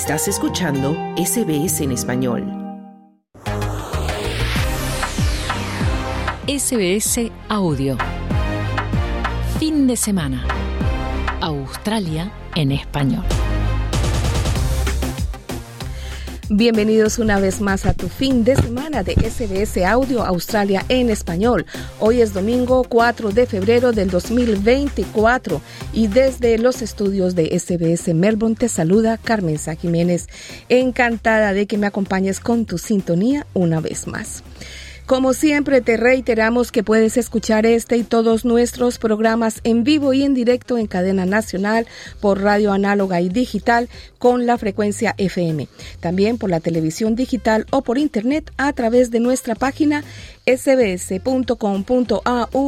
Estás escuchando SBS en español. SBS Audio. Fin de semana. Australia en español. Bienvenidos una vez más a tu fin de semana de SBS Audio Australia en español. Hoy es domingo 4 de febrero del 2024 y desde los estudios de SBS Melbourne te saluda Carmen Jiménez. Encantada de que me acompañes con tu sintonía una vez más. Como siempre, te reiteramos que puedes escuchar este y todos nuestros programas en vivo y en directo en cadena nacional por radio análoga y digital con la frecuencia FM. También por la televisión digital o por internet a través de nuestra página sbs.com.au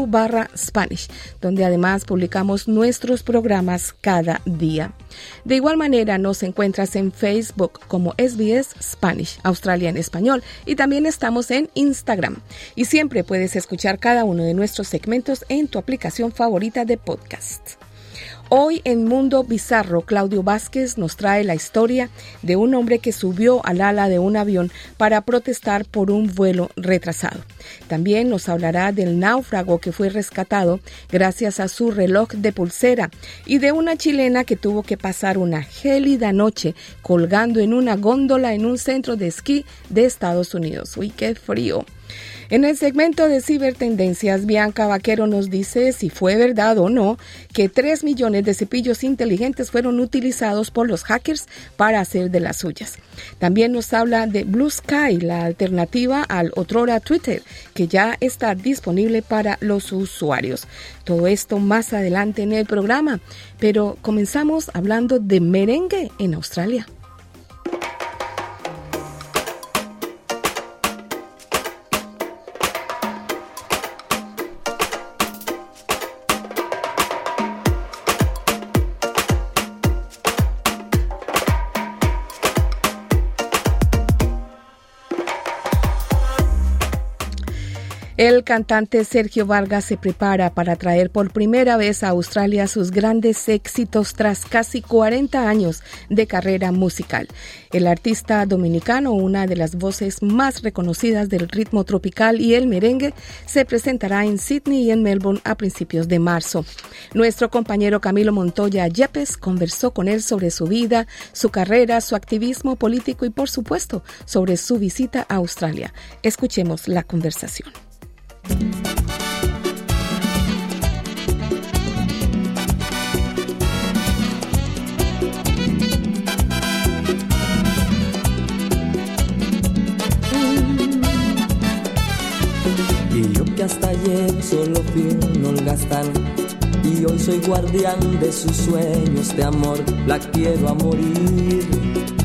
barra Spanish, donde además publicamos nuestros programas cada día. De igual manera nos encuentras en Facebook como SBS Spanish, Australia en español, y también estamos en Instagram. Y siempre puedes escuchar cada uno de nuestros segmentos en tu aplicación favorita de podcast. Hoy en Mundo Bizarro, Claudio Vázquez nos trae la historia de un hombre que subió al ala de un avión para protestar por un vuelo retrasado. También nos hablará del náufrago que fue rescatado gracias a su reloj de pulsera y de una chilena que tuvo que pasar una gélida noche colgando en una góndola en un centro de esquí de Estados Unidos. Uy, qué frío. En el segmento de cibertendencias, Bianca Vaquero nos dice si fue verdad o no que 3 millones de cepillos inteligentes fueron utilizados por los hackers para hacer de las suyas. También nos habla de Blue Sky, la alternativa al otrora Twitter, que ya está disponible para los usuarios. Todo esto más adelante en el programa, pero comenzamos hablando de merengue en Australia. El cantante Sergio Vargas se prepara para traer por primera vez a Australia sus grandes éxitos tras casi 40 años de carrera musical. El artista dominicano, una de las voces más reconocidas del ritmo tropical y el merengue, se presentará en Sydney y en Melbourne a principios de marzo. Nuestro compañero Camilo Montoya Yepes conversó con él sobre su vida, su carrera, su activismo político y, por supuesto, sobre su visita a Australia. Escuchemos la conversación. Solo fui un holgazán y hoy soy guardián de sus sueños de amor, la quiero a morir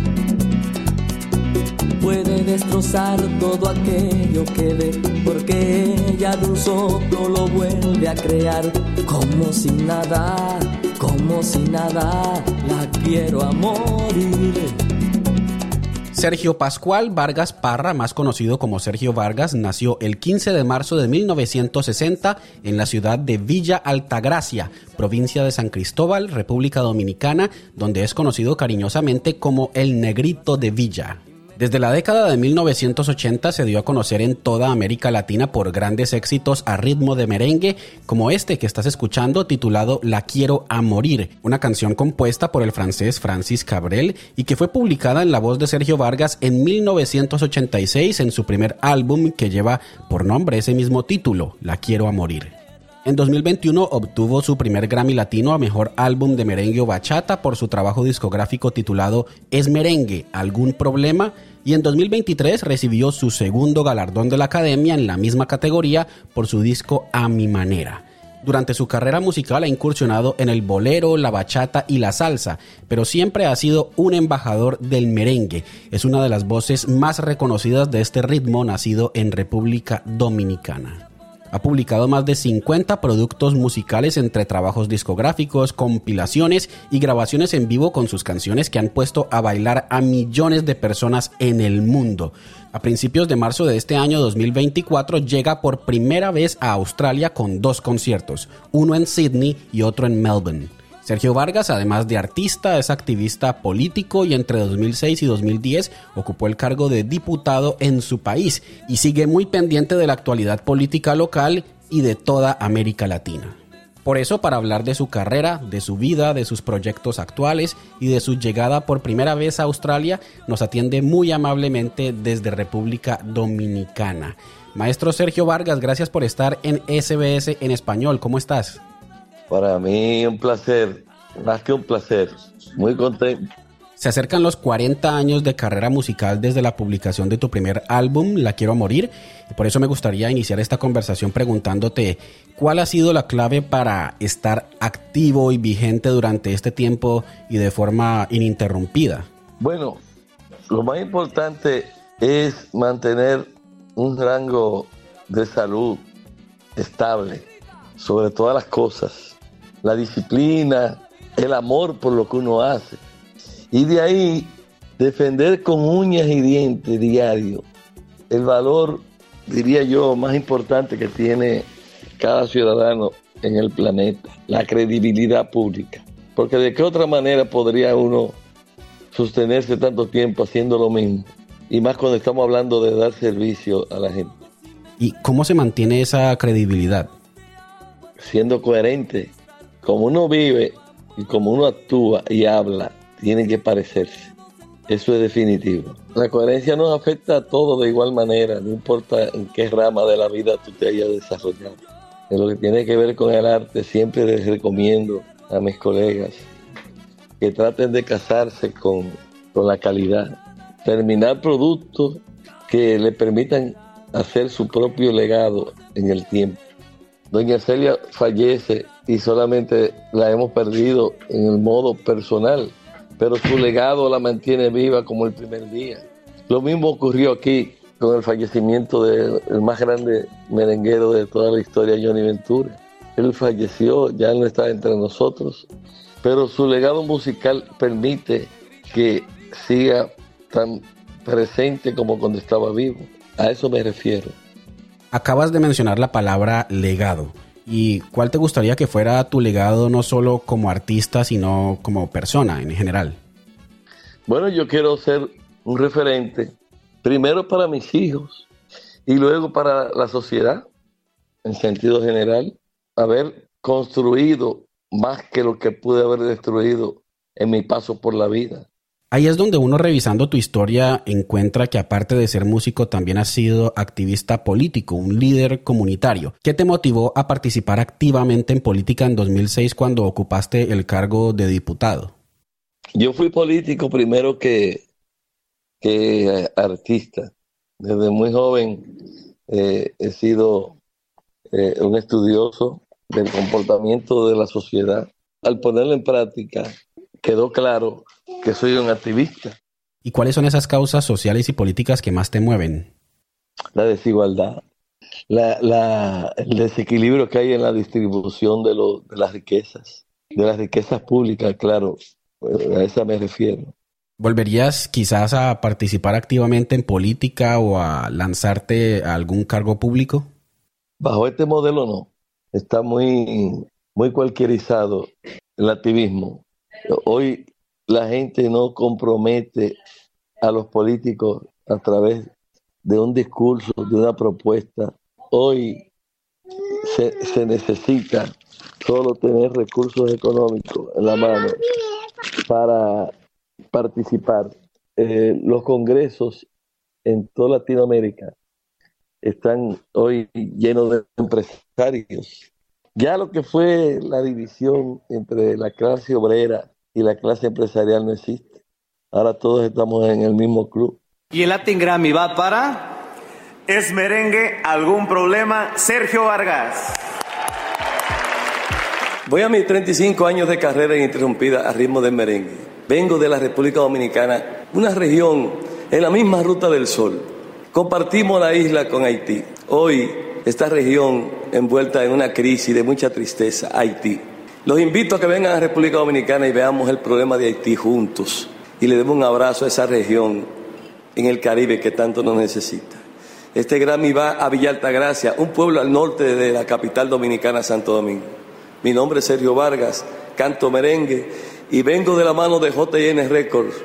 puede destrozar todo aquello que ve, porque ella de un lo vuelve a crear, como si nada, como si nada, la quiero a morir. Sergio Pascual Vargas Parra, más conocido como Sergio Vargas, nació el 15 de marzo de 1960 en la ciudad de Villa Altagracia, provincia de San Cristóbal, República Dominicana, donde es conocido cariñosamente como el Negrito de Villa. Desde la década de 1980 se dio a conocer en toda América Latina por grandes éxitos a ritmo de merengue, como este que estás escuchando titulado La Quiero a Morir, una canción compuesta por el francés Francis Cabrel y que fue publicada en la voz de Sergio Vargas en 1986 en su primer álbum que lleva por nombre ese mismo título, La Quiero a Morir. En 2021 obtuvo su primer Grammy Latino a Mejor Álbum de Merengue o Bachata por su trabajo discográfico titulado Es Merengue, ¿algún problema? Y en 2023 recibió su segundo galardón de la Academia en la misma categoría por su disco A Mi Manera. Durante su carrera musical ha incursionado en el bolero, la bachata y la salsa, pero siempre ha sido un embajador del merengue. Es una de las voces más reconocidas de este ritmo nacido en República Dominicana. Ha publicado más de 50 productos musicales entre trabajos discográficos, compilaciones y grabaciones en vivo con sus canciones que han puesto a bailar a millones de personas en el mundo. A principios de marzo de este año 2024 llega por primera vez a Australia con dos conciertos, uno en Sydney y otro en Melbourne. Sergio Vargas, además de artista, es activista político y entre 2006 y 2010 ocupó el cargo de diputado en su país y sigue muy pendiente de la actualidad política local y de toda América Latina. Por eso, para hablar de su carrera, de su vida, de sus proyectos actuales y de su llegada por primera vez a Australia, nos atiende muy amablemente desde República Dominicana. Maestro Sergio Vargas, gracias por estar en SBS en español. ¿Cómo estás? Para mí un placer, más que un placer, muy contento. Se acercan los 40 años de carrera musical desde la publicación de tu primer álbum, La Quiero Morir, y por eso me gustaría iniciar esta conversación preguntándote cuál ha sido la clave para estar activo y vigente durante este tiempo y de forma ininterrumpida. Bueno, lo más importante es mantener un rango de salud estable sobre todas las cosas la disciplina, el amor por lo que uno hace. Y de ahí defender con uñas y dientes diario el valor, diría yo, más importante que tiene cada ciudadano en el planeta, la credibilidad pública. Porque de qué otra manera podría uno sostenerse tanto tiempo haciendo lo mismo. Y más cuando estamos hablando de dar servicio a la gente. ¿Y cómo se mantiene esa credibilidad? Siendo coherente como uno vive y como uno actúa y habla, tiene que parecerse. Eso es definitivo. La coherencia nos afecta a todos de igual manera, no importa en qué rama de la vida tú te hayas desarrollado. En lo que tiene que ver con el arte, siempre les recomiendo a mis colegas que traten de casarse con, con la calidad. Terminar productos que le permitan hacer su propio legado en el tiempo. Doña Celia fallece y solamente la hemos perdido en el modo personal, pero su legado la mantiene viva como el primer día. Lo mismo ocurrió aquí con el fallecimiento del más grande merenguero de toda la historia, Johnny Ventura. Él falleció, ya no está entre nosotros, pero su legado musical permite que siga tan presente como cuando estaba vivo. A eso me refiero. Acabas de mencionar la palabra legado. ¿Y cuál te gustaría que fuera tu legado no solo como artista, sino como persona en general? Bueno, yo quiero ser un referente, primero para mis hijos y luego para la sociedad, en sentido general, haber construido más que lo que pude haber destruido en mi paso por la vida. Ahí es donde uno revisando tu historia encuentra que aparte de ser músico también has sido activista político, un líder comunitario. ¿Qué te motivó a participar activamente en política en 2006 cuando ocupaste el cargo de diputado? Yo fui político primero que, que artista. Desde muy joven eh, he sido eh, un estudioso del comportamiento de la sociedad. Al ponerlo en práctica, quedó claro que soy un activista. ¿Y cuáles son esas causas sociales y políticas que más te mueven? La desigualdad, el desequilibrio que hay en la distribución de, de las riquezas, de las riquezas públicas, claro, a esa me refiero. ¿Volverías quizás a participar activamente en política o a lanzarte a algún cargo público? Bajo este modelo no. Está muy, muy cualquierizado el activismo. Hoy la gente no compromete a los políticos a través de un discurso, de una propuesta. Hoy se, necesita solo tener recursos económicos en la mano para participar. Eh, los congresos en toda Latinoamérica están hoy llenos de empresarios. Ya lo que fue la división entre la clase obrera y la clase empresarial no existe. Ahora todos estamos en el mismo club. Y el Latin Grammy va para... ¿Es merengue algún problema? Sergio Vargas. Voy a mis 35 años de carrera ininterrumpida a ritmo de merengue. Vengo de la República Dominicana, una región en la misma ruta del sol. Compartimos la isla con Haití. Hoy, esta región envuelta en una crisis de mucha tristeza, Haití. Los invito a que vengan a República Dominicana y veamos el problema de Haití juntos y le demos un abrazo a esa región en el Caribe que tanto nos necesita. Este Grammy va a Villa Altagracia, un pueblo al norte de la capital dominicana, Santo Domingo. Mi nombre es Sergio Vargas, canto merengue y vengo de la mano de JN Records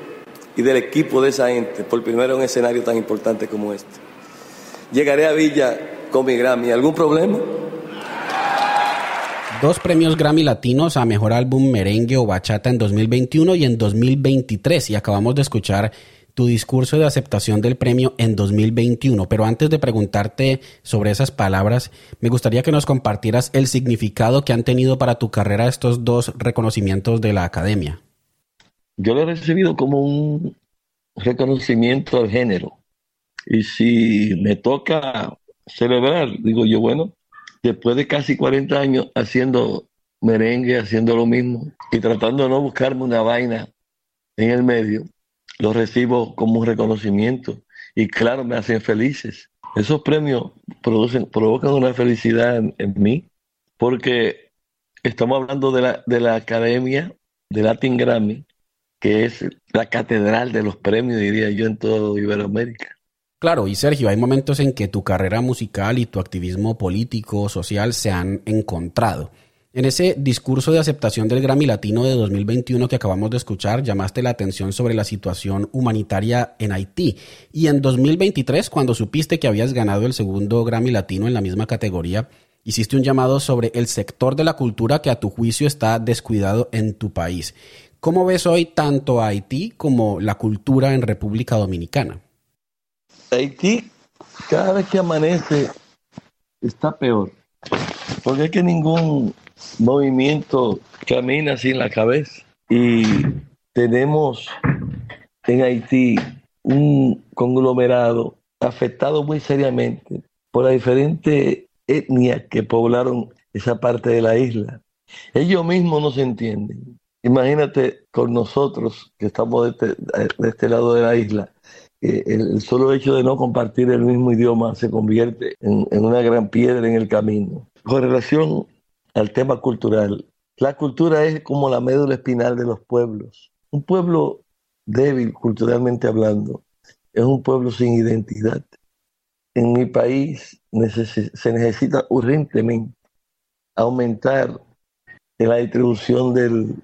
y del equipo de esa gente por primero en un escenario tan importante como este. Llegaré a Villa con mi Grammy. ¿Algún problema? Dos premios Grammy Latinos a Mejor Álbum Merengue o Bachata en 2021 y en 2023. Y acabamos de escuchar tu discurso de aceptación del premio en 2021. Pero antes de preguntarte sobre esas palabras, me gustaría que nos compartieras el significado que han tenido para tu carrera estos dos reconocimientos de la Academia. Yo lo he recibido como un reconocimiento al género. Y si me toca celebrar, digo yo, bueno, después de casi 40 años haciendo merengue, haciendo lo mismo y tratando de no buscarme una vaina en el medio, lo recibo como un reconocimiento y claro, me hacen felices. Esos premios producen, provocan una felicidad en, mí porque estamos hablando de la, de la Academia de Latin Grammy, que es la catedral de los premios, diría yo, en toda Iberoamérica. Claro, y Sergio, hay momentos en que tu carrera musical y tu activismo político, social se han encontrado. En ese discurso de aceptación del Grammy Latino de 2021 que acabamos de escuchar, llamaste la atención sobre la situación humanitaria en Haití. Y en 2023, cuando supiste que habías ganado el segundo Grammy Latino en la misma categoría, hiciste un llamado sobre el sector de la cultura que a tu juicio está descuidado en tu país. ¿Cómo ves hoy tanto a Haití como la cultura en República Dominicana? Haití, cada vez que amanece, está peor. Porque es que ningún movimiento camina sin la cabeza. Y tenemos en Haití un conglomerado afectado muy seriamente por las diferentes etnias que poblaron esa parte de la isla. Ellos mismos no se entienden. Imagínate con nosotros que estamos de este, de este lado de la isla, el, solo hecho de no compartir el mismo idioma se convierte en, una gran piedra en el camino. Con relación al tema cultural, la cultura es como la médula espinal de los pueblos. Un pueblo débil culturalmente hablando es un pueblo sin identidad. En mi país se necesita urgentemente aumentar la distribución del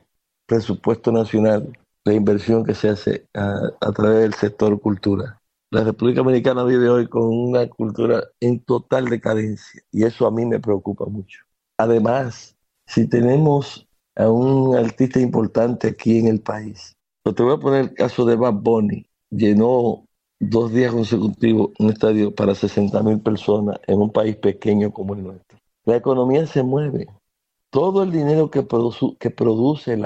presupuesto nacional la inversión que se hace a, través del sector cultura. La República Dominicana vive hoy con una cultura en total decadencia y eso a mí me preocupa mucho. Además, si tenemos a un artista importante aquí en el país, te voy a poner el caso de Bad Bunny, llenó dos días consecutivos un estadio para 60 mil personas en un país pequeño como el nuestro. La economía se mueve. Todo el dinero que, que produce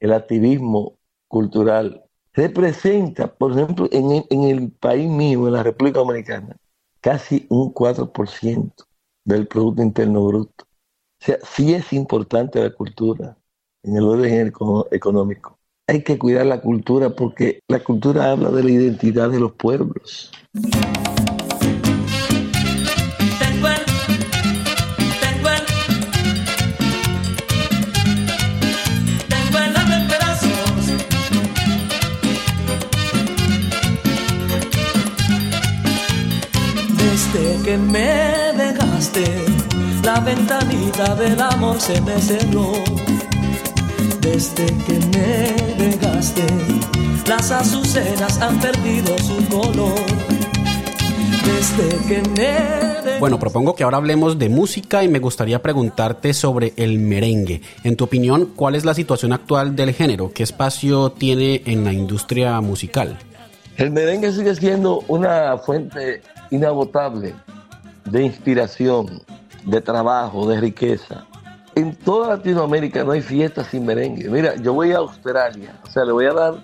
el activismo cultural representa, por ejemplo, en el, país mío, en la República Dominicana, casi un 4% del Producto Interno Bruto. O sea, sí es importante la cultura en el orden económico. Hay que cuidar la cultura porque la cultura habla de la identidad de los pueblos. Ventanita del amor se me cerró. Desde que me dejaste, las azucenas han perdido su color. Desde que me bueno, propongo que ahora hablemos de música y me gustaría preguntarte sobre el merengue. En tu opinión, ¿cuál es la situación actual del género? ¿Qué espacio tiene en la industria musical? El merengue sigue siendo una fuente inagotable de inspiración, de trabajo, de riqueza. En toda Latinoamérica no hay fiesta sin merengue. Mira, yo voy a Australia, o sea, le voy a dar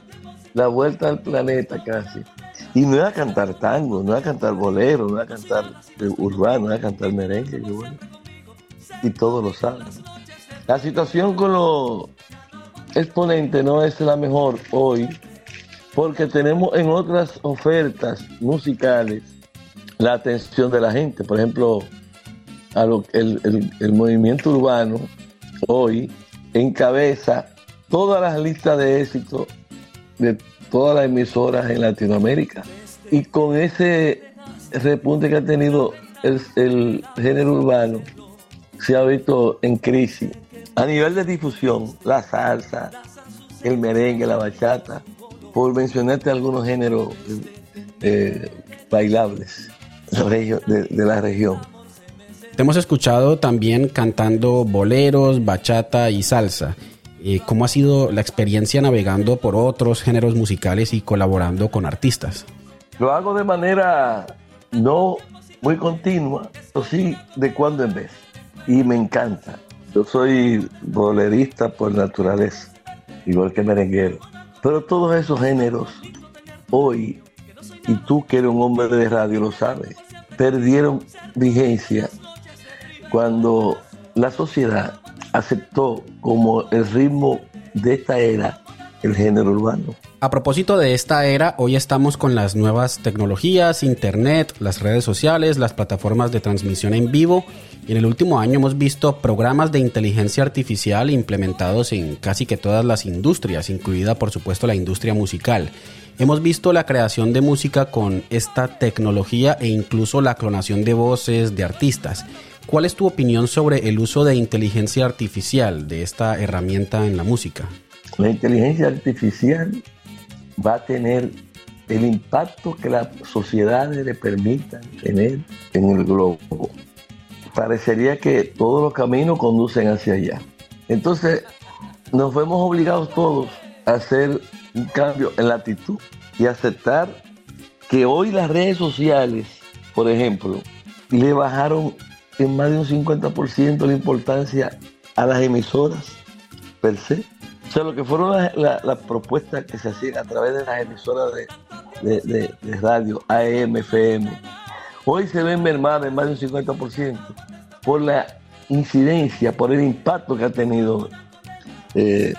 la vuelta al planeta casi. Y no voy a cantar tango, no voy a cantar bolero, no voy a cantar urbano, no voy a cantar merengue. Y todos lo saben. La situación con los exponentes no es la mejor hoy, porque tenemos en otras ofertas musicales la atención de la gente. Por ejemplo, a lo, el, el, movimiento urbano hoy encabeza todas las listas de éxito de todas las emisoras en Latinoamérica. Y con ese repunte que ha tenido el, género urbano, se ha visto en crisis A nivel de difusión, la salsa, el merengue, la bachata, por mencionarte algunos géneros eh, bailables de la región. Te hemos escuchado también cantando boleros, bachata y salsa. Eh, ¿Cómo ha sido la experiencia navegando por otros géneros musicales y colaborando con artistas? Lo hago de manera no muy continua, pero sí de cuando en vez. Y me encanta. Yo soy bolerista por naturaleza, igual que merenguero. Pero todos esos géneros, hoy, y tú que eres un hombre de radio lo sabes, perdieron vigencia cuando la sociedad aceptó como el ritmo de esta era el género urbano. A propósito de esta era, hoy estamos con las nuevas tecnologías, internet, las redes sociales, las plataformas de transmisión en vivo y en el último año hemos visto programas de inteligencia artificial implementados en casi que todas las industrias, incluida por supuesto la industria musical. Hemos visto la creación de música con esta tecnología e incluso la clonación de voces de artistas. ¿Cuál es tu opinión sobre el uso de inteligencia artificial, de esta herramienta en la música? La inteligencia artificial va a tener el impacto que las sociedades le permitan tener en el globo. Parecería que todos los caminos conducen hacia allá. Entonces, nos vemos obligados todos a hacer un cambio en la actitud y aceptar que hoy las redes sociales, por ejemplo, le bajaron en más de un 50% la importancia a las emisoras per se. O sea, lo que fueron las, propuestas que se hacían a través de las emisoras de, radio, AM, FM, hoy se ven mermadas en más de un 50% por la incidencia, por el impacto que ha tenido eh,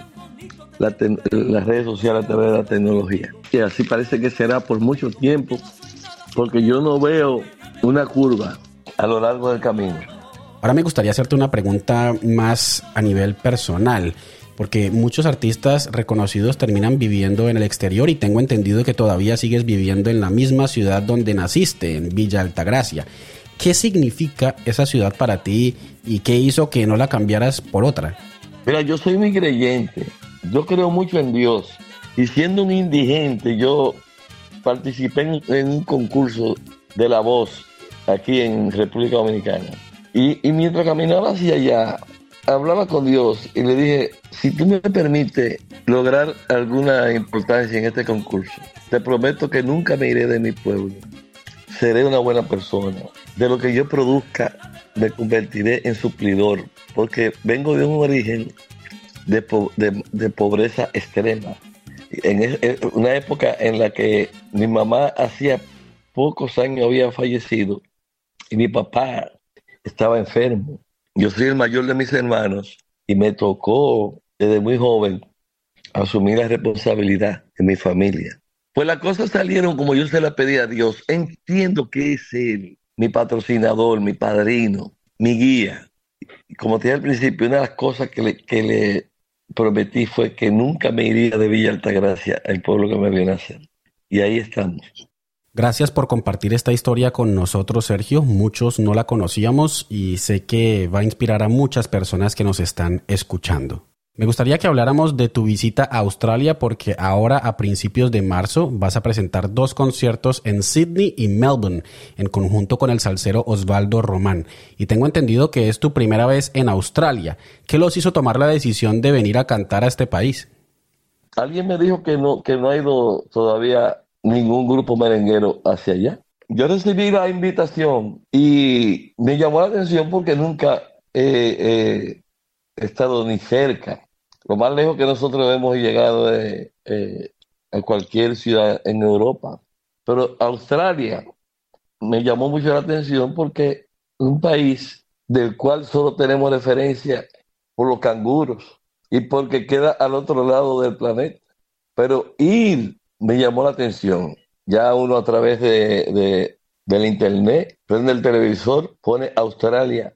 las redes sociales a través de la tecnología. Y así parece que será por mucho tiempo, porque yo no veo una curva a lo largo del camino. Ahora me gustaría hacerte una pregunta más a nivel personal, porque muchos artistas reconocidos terminan viviendo en el exterior y tengo entendido que todavía sigues viviendo en la misma ciudad donde naciste, en Villa Altagracia. ¿Qué significa esa ciudad para ti y qué hizo que no la cambiaras por otra? Mira, yo soy muy creyente, yo creo mucho en Dios y siendo un indigente yo participé en un concurso de la voz aquí en República Dominicana. Y, mientras caminaba hacia allá, hablaba con Dios y le dije, si tú me permites lograr alguna importancia en este concurso, te prometo que nunca me iré de mi pueblo. Seré una buena persona. De lo que yo produzca, me convertiré en suplidor, porque vengo de un origen de, pobreza extrema. En una época en la que mi mamá hacía pocos años había fallecido y mi papá estaba enfermo. Yo soy el mayor de mis hermanos y me tocó desde muy joven asumir la responsabilidad de mi familia. Pues las cosas salieron como yo se las pedí a Dios. Entiendo que es Él, mi patrocinador, mi padrino, mi guía. como te dije al principio, una de las cosas que le, que le prometí fue que nunca me iría de Villa Altagracia, el pueblo que me vio nacer. Y ahí estamos. Gracias por compartir esta historia con nosotros, Sergio. Muchos no la conocíamos y sé que va a inspirar a muchas personas que nos están escuchando. Me gustaría que habláramos de tu visita a Australia porque ahora a principios de marzo vas a presentar dos conciertos en Sydney y Melbourne en conjunto con el salsero Osvaldo Román. Y tengo entendido que es tu primera vez en Australia. ¿Qué los hizo tomar la decisión de venir a cantar a este país? Alguien me dijo que no, que no ha ido todavía ningún grupo merenguero hacia allá. Yo recibí la invitación y me llamó la atención porque nunca he, estado ni cerca. Lo más lejos que nosotros hemos llegado eh, a cualquier ciudad en Europa. Pero Australia me llamó mucho la atención porque un país del cual solo tenemos referencia por los canguros y porque queda al otro lado del planeta. Pero ir me llamó la atención. Ya uno a través de, del internet, prende el televisor, pone Australia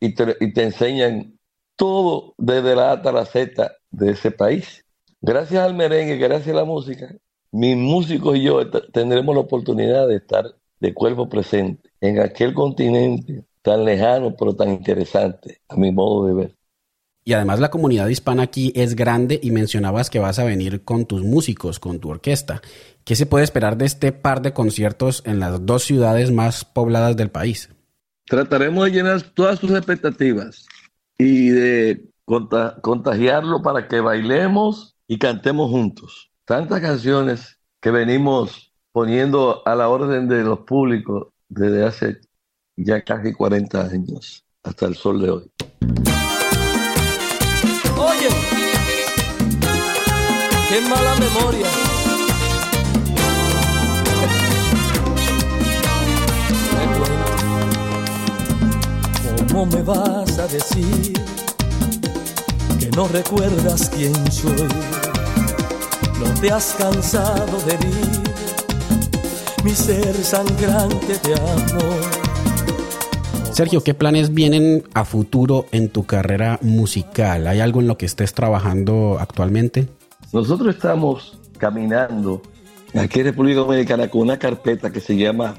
y te, y te enseñan todo desde la A hasta la Z de ese país. Gracias al merengue, gracias a la música, mis músicos y yo tendremos la oportunidad de estar de cuerpo presente en aquel continente tan lejano pero tan interesante a mi modo de ver. Y además la comunidad hispana aquí es grande y mencionabas que vas a venir con tus músicos, con tu orquesta. ¿Qué se puede esperar de este par de conciertos en las dos ciudades más pobladas del país? Trataremos de llenar todas sus expectativas y de contagiarlo para que bailemos y cantemos juntos. Tantas canciones que venimos poniendo a la orden de los públicos desde hace ya casi 40 años hasta el sol de hoy. Qué mala memoria. ¿Cómo me vas a decir que no recuerdas quién soy? No te has cansado de mí, mi ser sangrante de amor Sergio, ¿qué planes vienen a futuro en tu carrera musical? ¿Hay algo en lo que estés trabajando actualmente? Nosotros estamos caminando aquí en República Dominicana con una carpeta que se llama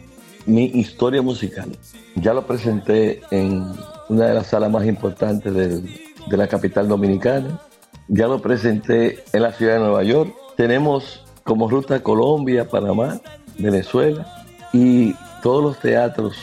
Mi Historia Musical. Ya lo presenté en una de las salas más importantes de, la capital dominicana. Ya lo presenté en la ciudad de Nueva York. Tenemos como ruta Colombia, Panamá, Venezuela y todos los teatros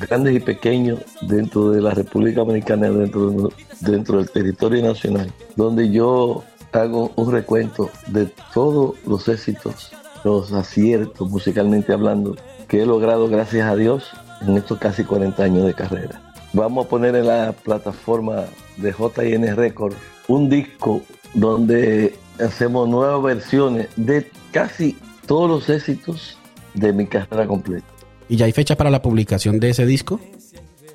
grandes y pequeños dentro de la República Dominicana, dentro, dentro del territorio nacional, donde yo hago un recuento de todos los éxitos, los aciertos musicalmente hablando, que he logrado gracias a Dios en estos casi 40 años de carrera. Vamos a poner en la plataforma de JN Records un disco donde hacemos nuevas versiones de casi todos los éxitos de mi carrera completa. ¿Y ya hay fecha para la publicación de ese disco?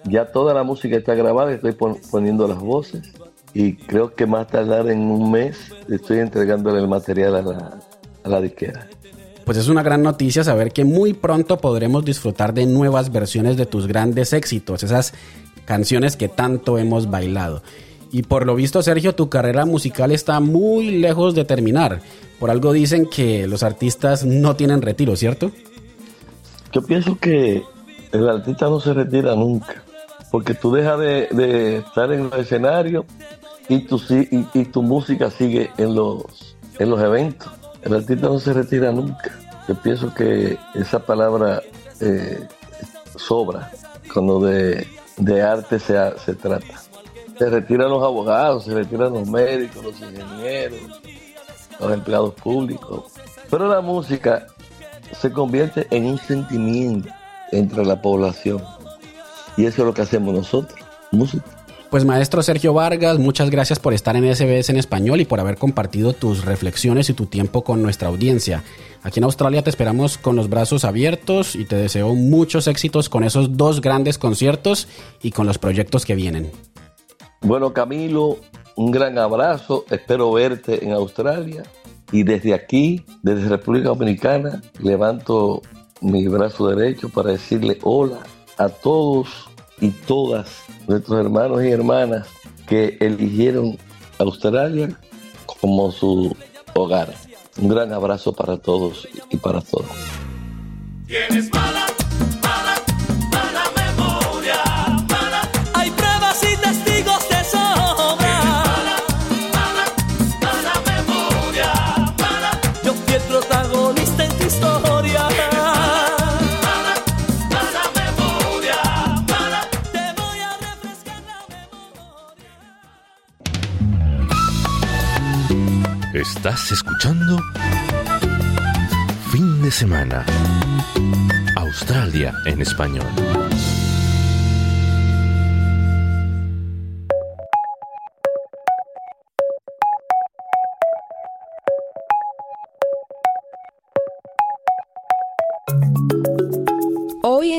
Ya toda la música está grabada, estoy poniendo las voces y creo que más tardar en un mes estoy entregándole el material a la, a la disquera. Pues es una gran noticia saber que muy pronto podremos disfrutar de nuevas versiones de tus grandes éxitos, esas canciones que tanto hemos bailado. Y por lo visto, Sergio, tu carrera musical está muy lejos de terminar. Por algo dicen que los artistas no tienen retiro, ¿cierto? Yo pienso que el artista no se retira nunca, porque tú dejas de, estar en el escenario y tu, y, tu música sigue en los, en los eventos. El artista no se retira nunca. Yo pienso que esa palabra eh, sobra cuando de, arte se, se trata. Se retiran los abogados, se retiran los médicos, los ingenieros, los empleados públicos. Pero la música se convierte en un sentimiento entre la población. Y eso es lo que hacemos nosotros, música. Pues maestro Sergio Vargas, muchas gracias por estar en SBS en español y por haber compartido tus reflexiones y tu tiempo con nuestra audiencia. Aquí en Australia te esperamos con los brazos abiertos y te deseo muchos éxitos con esos dos grandes conciertos y con los proyectos que vienen. Bueno Camilo, un gran abrazo, espero verte en Australia y desde aquí, desde República Dominicana, levanto mi brazo derecho para decirle hola a todos y todas nuestros hermanos y hermanas que eligieron Australia como su hogar. Un gran abrazo para todos y para todos. Estás escuchando Fin de Semana. Australia en español.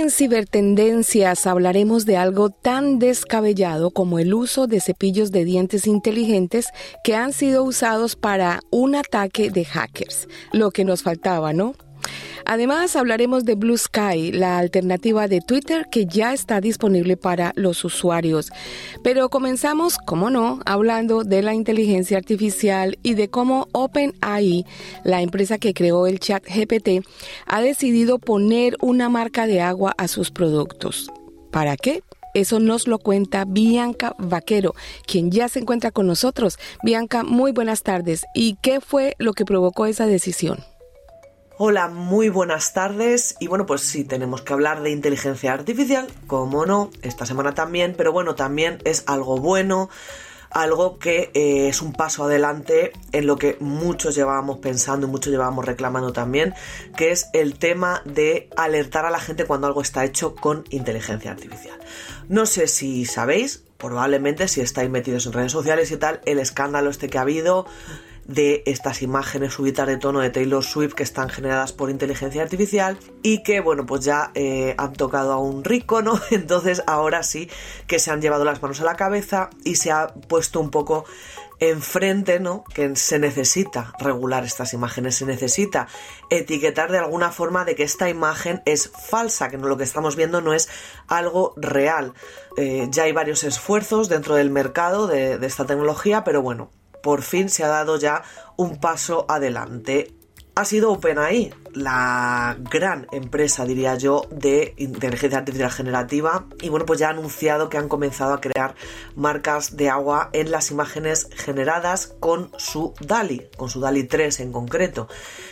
En Cibertendencias hablaremos de algo tan descabellado como el uso de cepillos de dientes inteligentes que han sido usados para un ataque de hackers. Lo que nos faltaba, ¿no? Además, hablaremos de Blue Sky, la alternativa de Twitter que ya está disponible para los usuarios. Pero comenzamos, como no, hablando de la inteligencia artificial y de cómo OpenAI, la empresa que creó el chat GPT, ha decidido poner una marca de agua a sus productos. ¿Para qué? Eso nos lo cuenta Bianca Vaquero, quien ya se encuentra con nosotros. Bianca, muy buenas tardes. ¿Y qué fue lo que provocó esa decisión? Hola, muy buenas tardes. Y bueno, pues sí, tenemos que hablar de inteligencia artificial, como no, esta semana también, pero bueno, también es algo bueno, algo que eh, es un paso adelante en lo que muchos llevábamos pensando y muchos llevábamos reclamando también, que es el tema de alertar a la gente cuando algo está hecho con inteligencia artificial. No sé si sabéis, probablemente si estáis metidos en redes sociales y tal, el escándalo este que ha habido de estas imágenes subidas de tono de Taylor Swift que están generadas por inteligencia artificial y que bueno pues ya eh, han tocado a un rico no entonces ahora sí que se han llevado las manos a la cabeza y se ha puesto un poco enfrente, ¿no? Que se necesita regular estas imágenes, se necesita etiquetar de alguna forma de que esta imagen es falsa, que lo que estamos viendo no es algo real. Eh, ya hay varios esfuerzos dentro del mercado de esta tecnología, pero bueno, por fin se ha dado ya un paso adelante. Ha sido OpenAI, la gran empresa, diría yo, de inteligencia artificial generativa. Y bueno, pues ya ha anunciado que han comenzado a crear marcas de agua en las imágenes generadas con su DALI, con su DALI 3 en concreto.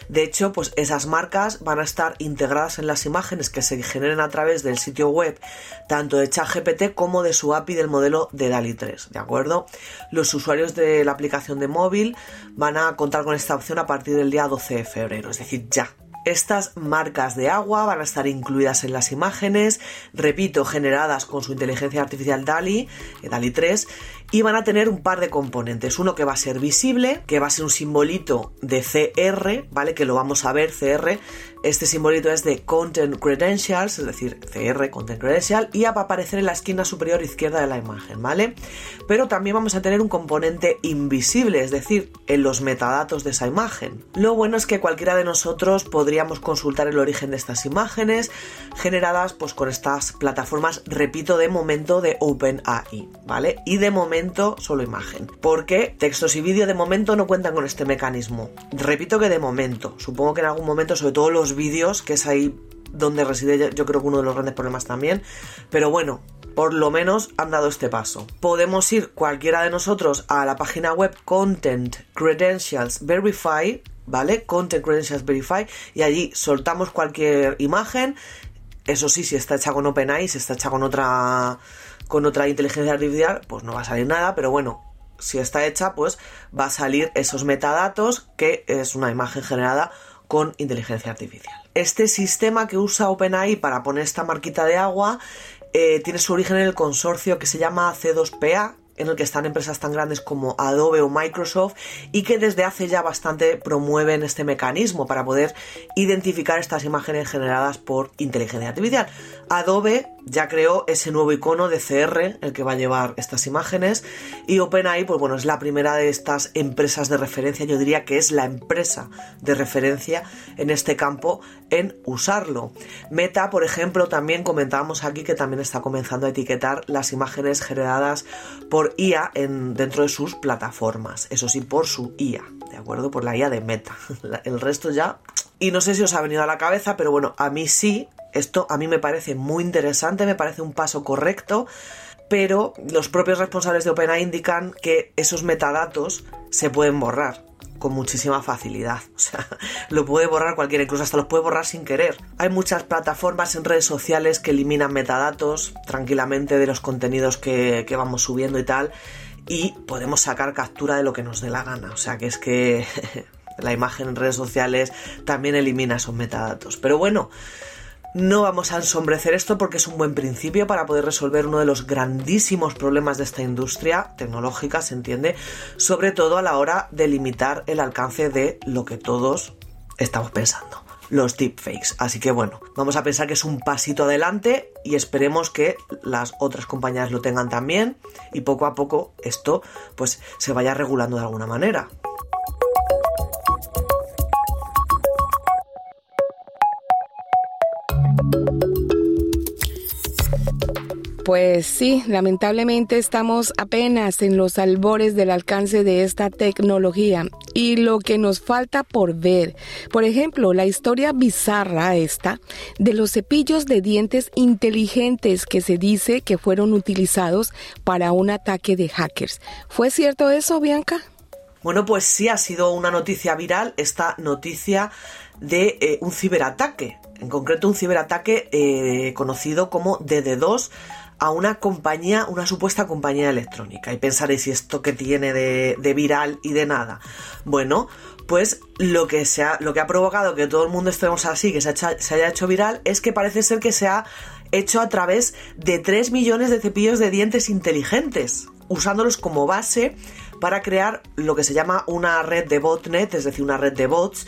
De hecho, pues esas marcas van a estar integradas en las imágenes que se generen a través del sitio web, tanto de ChatGPT como de su API del modelo de DALI 3, ¿de acuerdo? Los usuarios de la aplicación de móvil van a contar con esta opción a partir del día 12 de febrero, es decir, ya, estas marcas de agua van a estar incluidas en las imágenes, repito, generadas con su inteligencia artificial DALI, eh, DALI 3, y van a tener un par de componentes. Uno que va a ser visible, que va a ser un simbolito de CR, ¿vale? Que lo vamos a ver, CR. Este simbolito es de Content Credentials, es decir, CR, Content Credential, y va a aparecer en la esquina superior izquierda de la imagen, ¿vale? Pero también vamos a tener un componente invisible, es decir, en los metadatos de esa imagen. Lo bueno es que cualquiera de nosotros podríamos consultar el origen de estas imágenes generadas pues con estas plataformas, repito, de momento de OpenAI, ¿vale? Y de momento solo imagen. Porque textos y vídeo de momento no cuentan con este mecanismo. Repito que de momento. Supongo que en algún momento, sobre todo los vídeos, que es ahí donde reside yo creo que uno de los grandes problemas también. Pero bueno, por lo menos han dado este paso. Podemos ir cualquiera de nosotros a la página web Content Credentials Verify, ¿vale? Content Credentials Verify y allí soltamos cualquier imagen. Eso sí, si está hecha con OpenAI, si está hecha con otra con otra inteligencia artificial, pues no va a salir nada, pero bueno, si está hecha, pues va a salir esos metadatos que es una imagen generada con inteligencia artificial. Este sistema que usa OpenAI para poner esta marquita de agua eh, tiene su origen en el consorcio que se llama C2PA, en el que están empresas tan grandes como Adobe o Microsoft y que desde hace ya bastante promueven este mecanismo para poder identificar estas imágenes generadas por inteligencia artificial. Adobe ya creó ese nuevo icono de CR, el que va a llevar estas imágenes, y OpenAI, pues bueno, es la primera de estas empresas de referencia, yo diría que es la empresa de referencia en este campo en usarlo. Meta, por ejemplo, también comentábamos aquí que también está comenzando a etiquetar las imágenes generadas por IA en, dentro de sus plataformas, eso sí, por su IA, ¿de acuerdo? Por la IA de Meta. El resto ya... Y no sé si os ha venido a la cabeza, pero bueno, a mí sí, esto a mí me parece muy interesante, me parece un paso correcto, pero los propios responsables de OpenAI indican que esos metadatos se pueden borrar con muchísima facilidad. O sea, lo puede borrar cualquiera, incluso hasta los puede borrar sin querer. Hay muchas plataformas en redes sociales que eliminan metadatos tranquilamente de los contenidos que, que vamos subiendo y tal. Y podemos sacar captura de lo que nos dé la gana. O sea que es que la imagen en redes sociales también elimina esos metadatos. Pero bueno, no vamos a ensombrecer esto porque es un buen principio para poder resolver uno de los grandísimos problemas de esta industria tecnológica, se entiende, sobre todo a la hora de limitar el alcance de lo que todos estamos pensando, los deepfakes. Así que bueno, vamos a pensar que es un pasito adelante y esperemos que las otras compañías lo tengan también y poco a poco esto pues se vaya regulando de alguna manera. Pues sí, lamentablemente estamos apenas en los albores del alcance de esta tecnología y lo que nos falta por ver. Por ejemplo, la historia bizarra esta de los cepillos de dientes inteligentes que se dice que fueron utilizados para un ataque de hackers. ¿Fue cierto eso, Bianca? Bueno, pues sí ha sido una noticia viral esta noticia de eh, un ciberataque, en concreto un ciberataque eh, conocido como DD2 a una compañía, una supuesta compañía electrónica. Y pensaréis, si esto que tiene de, viral y de nada? Bueno, pues lo que, se ha, lo que ha provocado que todo el mundo estemos así, que se, se haya hecho viral, es que parece ser que se ha hecho a través de 3 millones de cepillos de dientes inteligentes, usándolos como base para crear lo que se llama una red de botnet, es decir, una red de bots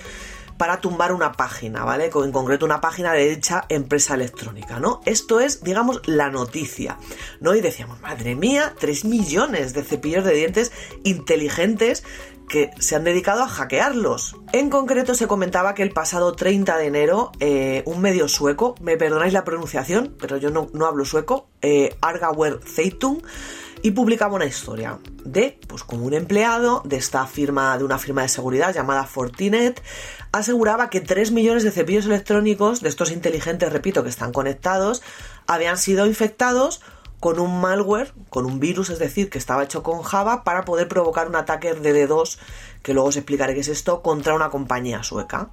para tumbar una página, ¿vale? En concreto una página de dicha empresa electrónica, ¿no? Esto es, digamos, la noticia, ¿no? Y decíamos, madre mía, 3 millones de cepillos de dientes inteligentes que se han dedicado a hackearlos. En concreto se comentaba que el pasado 30 de enero eh, un medio sueco, me perdonáis la pronunciación, pero yo no, hablo sueco, eh, Argaware Zeitung, y publicaba una historia de, pues como un empleado de esta firma, de una firma de seguridad llamada Fortinet, aseguraba que 3 millones de cepillos electrónicos, de estos inteligentes, repito, que están conectados, habían sido infectados con un malware, con un virus, es decir, que estaba hecho con Java para poder provocar un ataque de D2 que luego os explicaré qué es esto, contra una compañía sueca,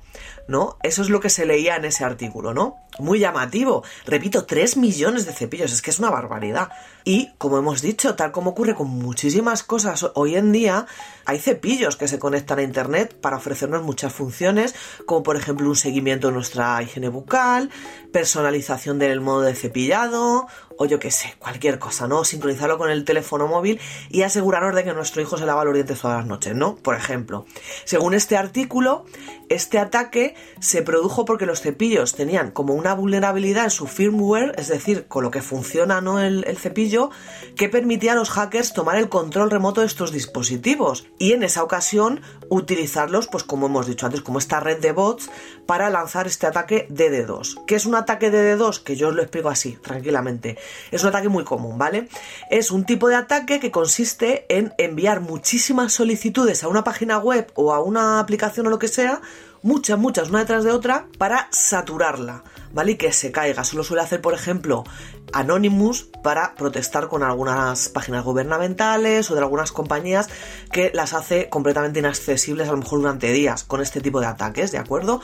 ¿no? Eso es lo que se leía en ese artículo, ¿no? Muy llamativo. Repito, 3 millones de cepillos, es que es una barbaridad. Y, como hemos dicho, tal como ocurre con muchísimas cosas hoy en día, hay cepillos que se conectan a Internet para ofrecernos muchas funciones, como por ejemplo un seguimiento de nuestra higiene bucal, personalización del modo de cepillado, o yo qué sé, cualquier cosa, ¿no? Sincronizarlo con el teléfono móvil y asegurarnos de que nuestro hijo se lava los dientes todas las noches, ¿no? Por ejemplo. Según este artículo, este ataque se produjo porque los cepillos tenían como una vulnerabilidad en su firmware, es decir, con lo que funciona ¿no? el, cepillo, que permitía a los hackers tomar el control remoto de estos dispositivos y en esa ocasión utilizarlos, pues como hemos dicho antes, como esta red de bots para lanzar este ataque DD2. ¿Qué es un ataque DD2? Que yo os lo explico así, tranquilamente. Es un ataque muy común, ¿vale? Es un tipo de ataque que consiste en enviar muchísimas solicitudes a una página web o a una aplicación o lo que sea, muchas, muchas, una detrás de otra, para saturarla, ¿vale? Y que se caiga. Eso lo suele hacer, por ejemplo, Anonymous para protestar con algunas páginas gubernamentales o de algunas compañías que las hace completamente inaccesibles a lo mejor durante días con este tipo de ataques, ¿de acuerdo?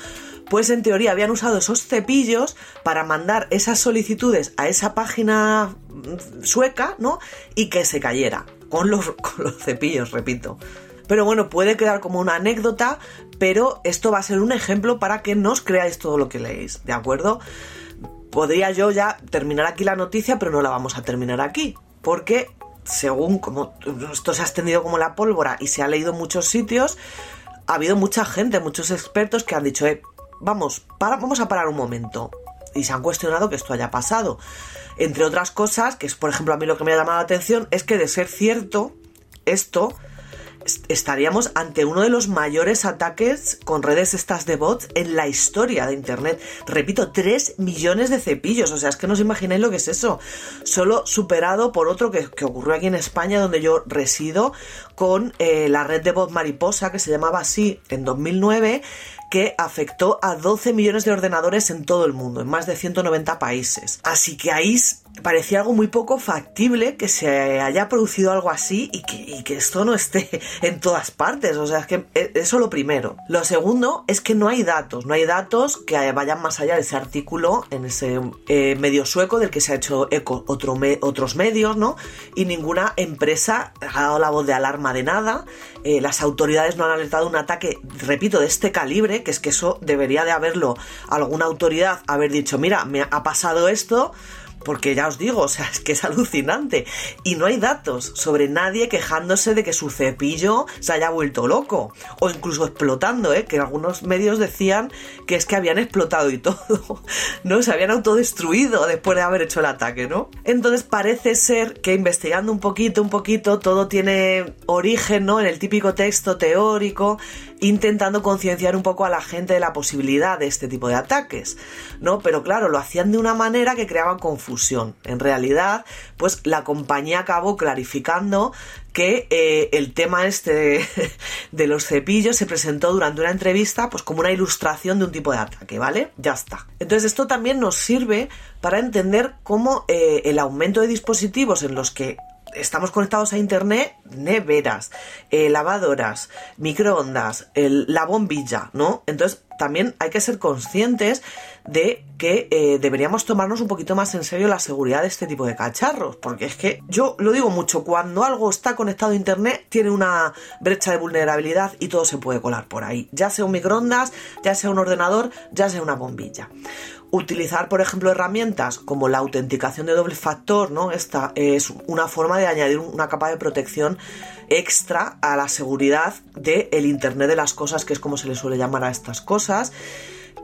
Pues en teoría habían usado esos cepillos para mandar esas solicitudes a esa página sueca, ¿no? Y que se cayera con los, con los cepillos, repito. Pero bueno, puede quedar como una anécdota, pero esto va a ser un ejemplo para que no os creáis todo lo que leéis, ¿de acuerdo? Podría yo ya terminar aquí la noticia, pero no la vamos a terminar aquí, porque según como esto se ha extendido como la pólvora y se ha leído en muchos sitios, ha habido mucha gente, muchos expertos que han dicho, eh, vamos, vamos a parar un momento. Y se han cuestionado que esto haya pasado. Entre otras cosas, que es por ejemplo a mí lo que me ha llamado la atención, es que de ser cierto, esto estaríamos ante uno de los mayores ataques con redes estas de bots en la historia de Internet. Repito, 3 millones de cepillos. O sea, es que no os imagináis lo que es eso. Solo superado por otro que, ocurrió aquí en España, donde yo resido, con eh, la red de bots mariposa, que se llamaba así en 2009 que afectó a 12 millones de ordenadores en todo el mundo, en más de 190 países. Así que ahí parecía algo muy poco factible que se haya producido algo así y que, esto no esté en todas partes. O sea, es que e, eso lo primero. Lo segundo es que no hay datos, no hay datos que vayan más allá de ese artículo en ese eh, medio sueco del que se ha hecho eco otro otros medios, ¿no? Y ninguna empresa ha dado la voz de alarma de nada. Eh, las autoridades no han alertado un ataque, repito, de este calibre, que es que eso debería de haberlo alguna autoridad, haber dicho, mira, me ha pasado esto porque ya os digo, o sea, es que es alucinante. Y no hay datos sobre nadie quejándose de que su cepillo se haya vuelto loco. O incluso explotando, ¿eh? Que algunos medios decían que es que habían explotado y todo. ¿No? Se habían autodestruido después de haber hecho el ataque, ¿no? Entonces parece ser que investigando un poquito, un poquito, todo tiene origen, ¿no? En el típico texto teórico intentando concienciar un poco a la gente de la posibilidad de este tipo de ataques, ¿no? Pero claro, lo hacían de una manera que creaba confusión En realidad, pues la compañía acabó clarificando que eh, el tema este de, de, los cepillos se presentó durante una entrevista pues como una ilustración de un tipo de ataque, ¿vale? Ya está. Entonces esto también nos sirve para entender cómo eh, el aumento de dispositivos en los que estamos conectados a internet, neveras, eh, lavadoras, microondas, la bombilla, ¿no? Entonces también hay que ser conscientes de que eh, deberíamos tomarnos un poquito más en serio la seguridad de este tipo de cacharros, porque es que yo lo digo mucho, cuando algo está conectado a internet tiene una brecha de vulnerabilidad y todo se puede colar por ahí, ya sea un microondas, ya sea un ordenador, ya sea una bombilla utilizar, por ejemplo, herramientas como la autenticación de doble factor, ¿no? Esta es una forma de añadir una capa de protección extra a la seguridad del Internet de las cosas, que es como se le suele llamar a estas cosas.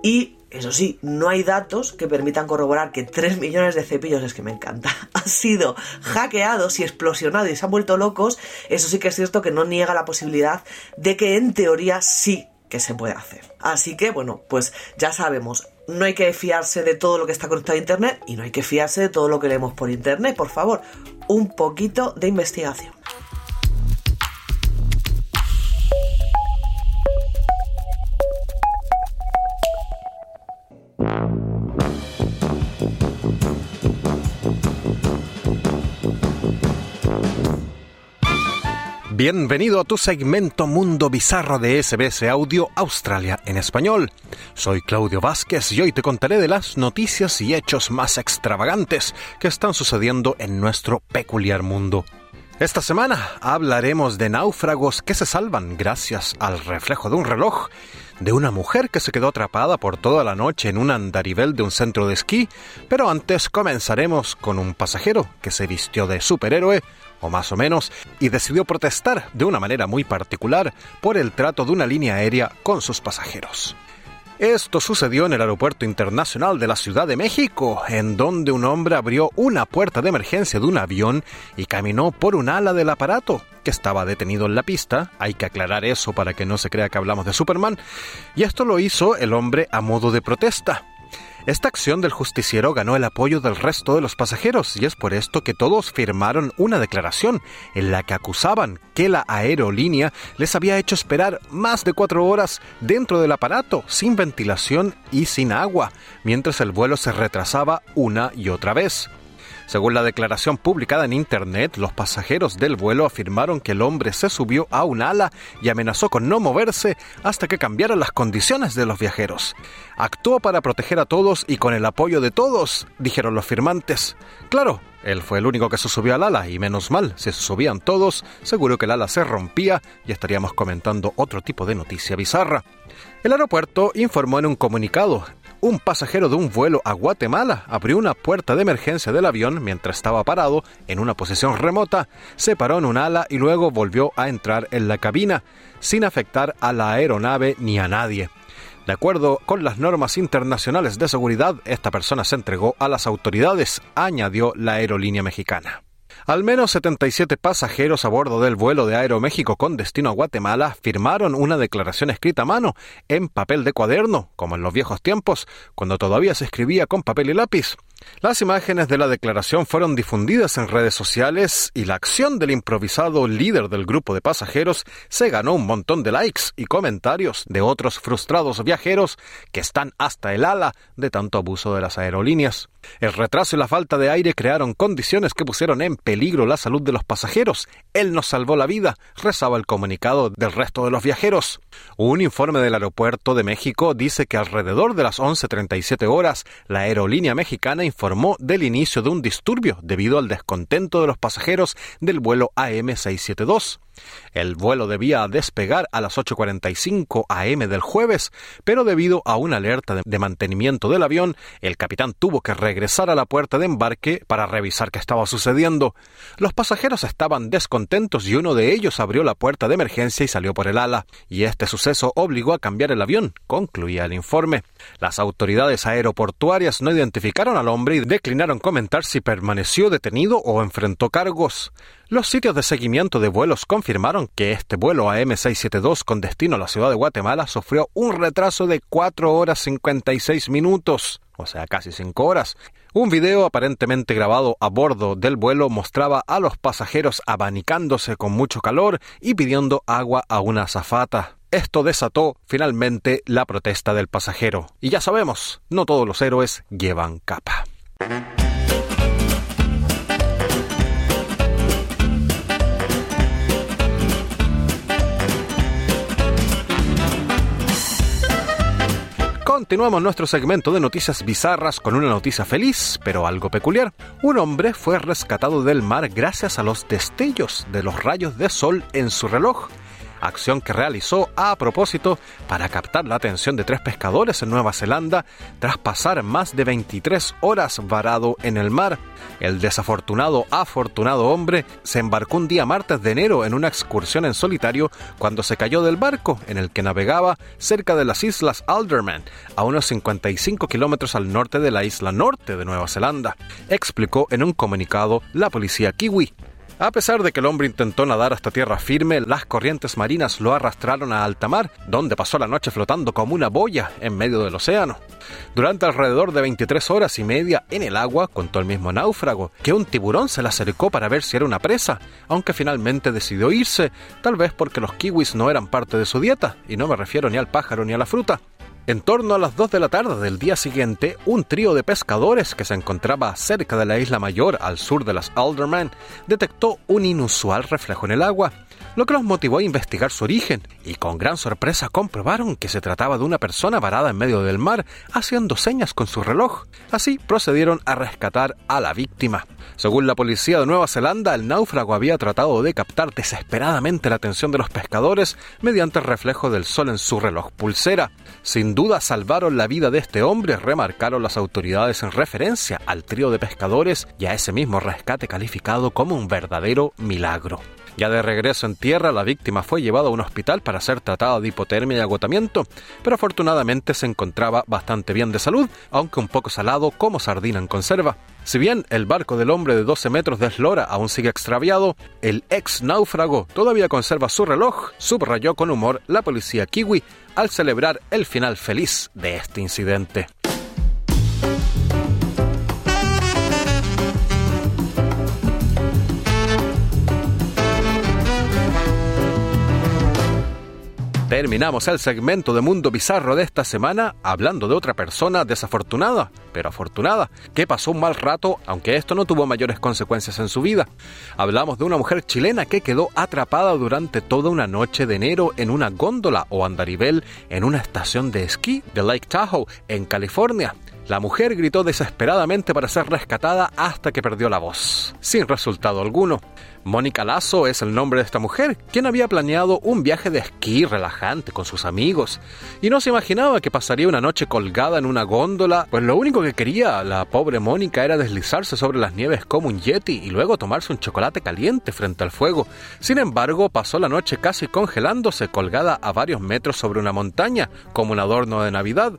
Y eso sí, no hay datos que permitan corroborar que 3 millones de cepillos, es que me encanta, han sido hackeados y explosionados y se han vuelto locos. Eso sí que es cierto que no niega la posibilidad de que en teoría sí se puede hacer. Así que bueno, pues ya sabemos, no hay que fiarse de todo lo que está conectado a Internet y no hay que fiarse de todo lo que leemos por Internet. Por favor, un poquito de investigación. Bienvenido a tu segmento Mundo Bizarro de SBS Audio Australia en español. Soy Claudio Vázquez y hoy te contaré de las noticias y hechos más extravagantes que están sucediendo en nuestro peculiar mundo. Esta semana hablaremos de náufragos que se salvan gracias al reflejo de un reloj, de una mujer que se quedó atrapada por toda la noche en un andarivel de un centro de esquí, pero antes comenzaremos con un pasajero que se vistió de superhéroe más o menos, y decidió protestar de una manera muy particular por el trato de una línea aérea con sus pasajeros. Esto sucedió en el Aeropuerto Internacional de la Ciudad de México, en donde un hombre abrió una puerta de emergencia de un avión y caminó por un ala del aparato, que estaba detenido en la pista, hay que aclarar eso para que no se crea que hablamos de Superman, y esto lo hizo el hombre a modo de protesta. Esta acción del justiciero ganó el apoyo del resto de los pasajeros y es por esto que todos firmaron una declaración en la que acusaban que la aerolínea les había hecho esperar más de cuatro horas dentro del aparato, sin ventilación y sin agua, mientras el vuelo se retrasaba una y otra vez. Según la declaración publicada en Internet, los pasajeros del vuelo afirmaron que el hombre se subió a un ala y amenazó con no moverse hasta que cambiaran las condiciones de los viajeros. Actuó para proteger a todos y con el apoyo de todos, dijeron los firmantes. Claro, él fue el único que se subió al ala y menos mal, si se subían todos, seguro que el ala se rompía y estaríamos comentando otro tipo de noticia bizarra. El aeropuerto informó en un comunicado, un pasajero de un vuelo a Guatemala abrió una puerta de emergencia del avión mientras estaba parado en una posición remota, se paró en un ala y luego volvió a entrar en la cabina, sin afectar a la aeronave ni a nadie. De acuerdo con las normas internacionales de seguridad, esta persona se entregó a las autoridades, añadió la aerolínea mexicana. Al menos 77 pasajeros a bordo del vuelo de Aeroméxico con destino a Guatemala firmaron una declaración escrita a mano, en papel de cuaderno, como en los viejos tiempos, cuando todavía se escribía con papel y lápiz. Las imágenes de la declaración fueron difundidas en redes sociales y la acción del improvisado líder del grupo de pasajeros se ganó un montón de likes y comentarios de otros frustrados viajeros que están hasta el ala de tanto abuso de las aerolíneas. El retraso y la falta de aire crearon condiciones que pusieron en peligro la salud de los pasajeros. Él nos salvó la vida, rezaba el comunicado del resto de los viajeros. Un informe del aeropuerto de México dice que alrededor de las 11.37 horas, la aerolínea mexicana informó del inicio de un disturbio debido al descontento de los pasajeros del vuelo AM672. El vuelo debía despegar a las 8.45 am del jueves, pero debido a una alerta de mantenimiento del avión, el capitán tuvo que regresar a la puerta de embarque para revisar qué estaba sucediendo. Los pasajeros estaban descontentos y uno de ellos abrió la puerta de emergencia y salió por el ala, y este suceso obligó a cambiar el avión, concluía el informe. Las autoridades aeroportuarias no identificaron al hombre y declinaron comentar si permaneció detenido o enfrentó cargos. Los sitios de seguimiento de vuelos confirmaron que este vuelo AM672 con destino a la ciudad de Guatemala sufrió un retraso de 4 horas 56 minutos, o sea, casi 5 horas, Un video aparentemente grabado a bordo del vuelo mostraba a los pasajeros abanicándose con mucho calor y pidiendo agua a una azafata. Esto desató finalmente la protesta del pasajero. Y ya sabemos, no todos los héroes llevan capa. Continuamos nuestro segmento de noticias bizarras con una noticia feliz, pero algo peculiar. Un hombre fue rescatado del mar gracias a los destellos de los rayos de sol en su reloj acción que realizó a propósito para captar la atención de tres pescadores en Nueva Zelanda tras pasar más de 23 horas varado en el mar. El desafortunado, afortunado hombre se embarcó un día martes de enero en una excursión en solitario cuando se cayó del barco en el que navegaba cerca de las islas Alderman, a unos 55 kilómetros al norte de la isla norte de Nueva Zelanda, explicó en un comunicado la policía kiwi. A pesar de que el hombre intentó nadar hasta tierra firme, las corrientes marinas lo arrastraron a alta mar, donde pasó la noche flotando como una boya en medio del océano. Durante alrededor de 23 horas y media en el agua, contó el mismo náufrago, que un tiburón se le acercó para ver si era una presa, aunque finalmente decidió irse, tal vez porque los kiwis no eran parte de su dieta, y no me refiero ni al pájaro ni a la fruta. En torno a las 2 de la tarde del día siguiente, un trío de pescadores que se encontraba cerca de la isla mayor al sur de las Alderman detectó un inusual reflejo en el agua lo que los motivó a investigar su origen, y con gran sorpresa comprobaron que se trataba de una persona varada en medio del mar, haciendo señas con su reloj. Así procedieron a rescatar a la víctima. Según la policía de Nueva Zelanda, el náufrago había tratado de captar desesperadamente la atención de los pescadores mediante el reflejo del sol en su reloj pulsera. Sin duda salvaron la vida de este hombre, remarcaron las autoridades en referencia al trío de pescadores y a ese mismo rescate calificado como un verdadero milagro. Ya de regreso en tierra, la víctima fue llevada a un hospital para ser tratada de hipotermia y agotamiento, pero afortunadamente se encontraba bastante bien de salud, aunque un poco salado como sardina en conserva. Si bien el barco del hombre de 12 metros de eslora aún sigue extraviado, el ex náufrago todavía conserva su reloj, subrayó con humor la policía kiwi al celebrar el final feliz de este incidente. Terminamos el segmento de Mundo Bizarro de esta semana hablando de otra persona desafortunada, pero afortunada, que pasó un mal rato, aunque esto no tuvo mayores consecuencias en su vida. Hablamos de una mujer chilena que quedó atrapada durante toda una noche de enero en una góndola o andarivel en una estación de esquí de Lake Tahoe, en California. La mujer gritó desesperadamente para ser rescatada hasta que perdió la voz, sin resultado alguno. Mónica Lazo es el nombre de esta mujer, quien había planeado un viaje de esquí relajante con sus amigos, y no se imaginaba que pasaría una noche colgada en una góndola, pues lo único que quería la pobre Mónica era deslizarse sobre las nieves como un yeti y luego tomarse un chocolate caliente frente al fuego. Sin embargo, pasó la noche casi congelándose colgada a varios metros sobre una montaña, como un adorno de Navidad,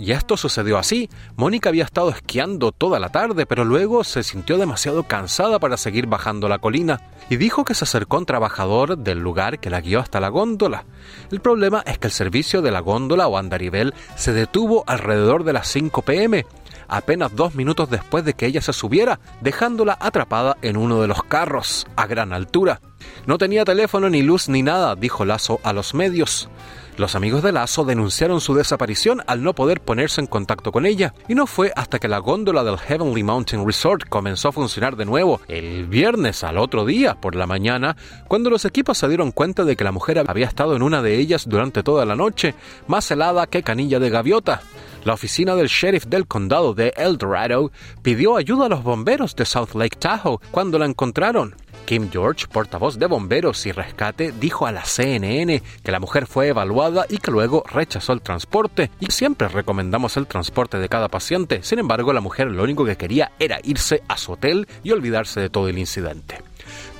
y esto sucedió así. Mónica había estado esquiando toda la tarde, pero luego se sintió demasiado cansada para seguir bajando la colina y dijo que se acercó a un trabajador del lugar que la guió hasta la góndola. El problema es que el servicio de la góndola o andarivel se detuvo alrededor de las 5 pm, apenas dos minutos después de que ella se subiera, dejándola atrapada en uno de los carros, a gran altura. No tenía teléfono ni luz ni nada, dijo Lazo a los medios. Los amigos de Lazo denunciaron su desaparición al no poder ponerse en contacto con ella, y no fue hasta que la góndola del Heavenly Mountain Resort comenzó a funcionar de nuevo el viernes al otro día por la mañana, cuando los equipos se dieron cuenta de que la mujer había estado en una de ellas durante toda la noche, más helada que canilla de gaviota. La oficina del sheriff del condado de El Dorado pidió ayuda a los bomberos de South Lake Tahoe cuando la encontraron. Kim George, portavoz de bomberos y rescate, dijo a la CNN que la mujer fue evaluada y que luego rechazó el transporte y siempre recomendamos el transporte de cada paciente. Sin embargo, la mujer lo único que quería era irse a su hotel y olvidarse de todo el incidente.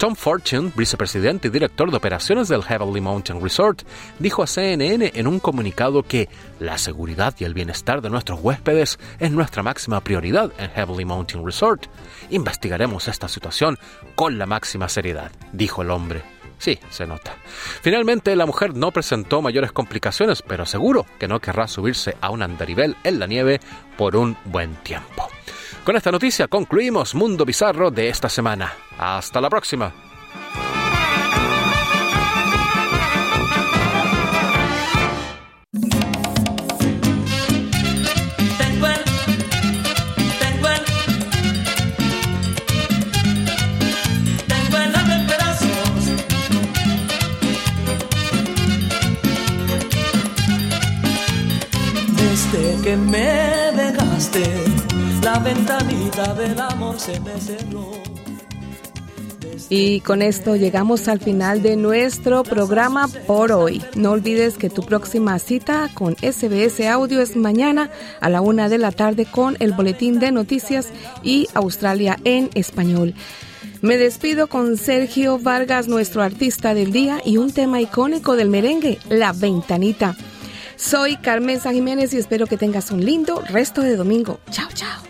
Tom Fortune, vicepresidente y director de operaciones del Heavenly Mountain Resort, dijo a CNN en un comunicado que la seguridad y el bienestar de nuestros huéspedes es nuestra máxima prioridad en Heavenly Mountain Resort. Investigaremos esta situación con la máxima seriedad, dijo el hombre. Sí, se nota. Finalmente, la mujer no presentó mayores complicaciones, pero seguro que no querrá subirse a un andarivel en la nieve por un buen tiempo. Con esta noticia concluimos Mundo Bizarro de esta semana. Hasta la próxima. Y con esto llegamos al final de nuestro programa por hoy. No olvides que tu próxima cita con SBS Audio es mañana a la una de la tarde con el boletín de noticias y Australia en español. Me despido con Sergio Vargas, nuestro artista del día, y un tema icónico del merengue, La Ventanita. Soy Carmen San Jiménez y espero que tengas un lindo resto de domingo. Chao, chao.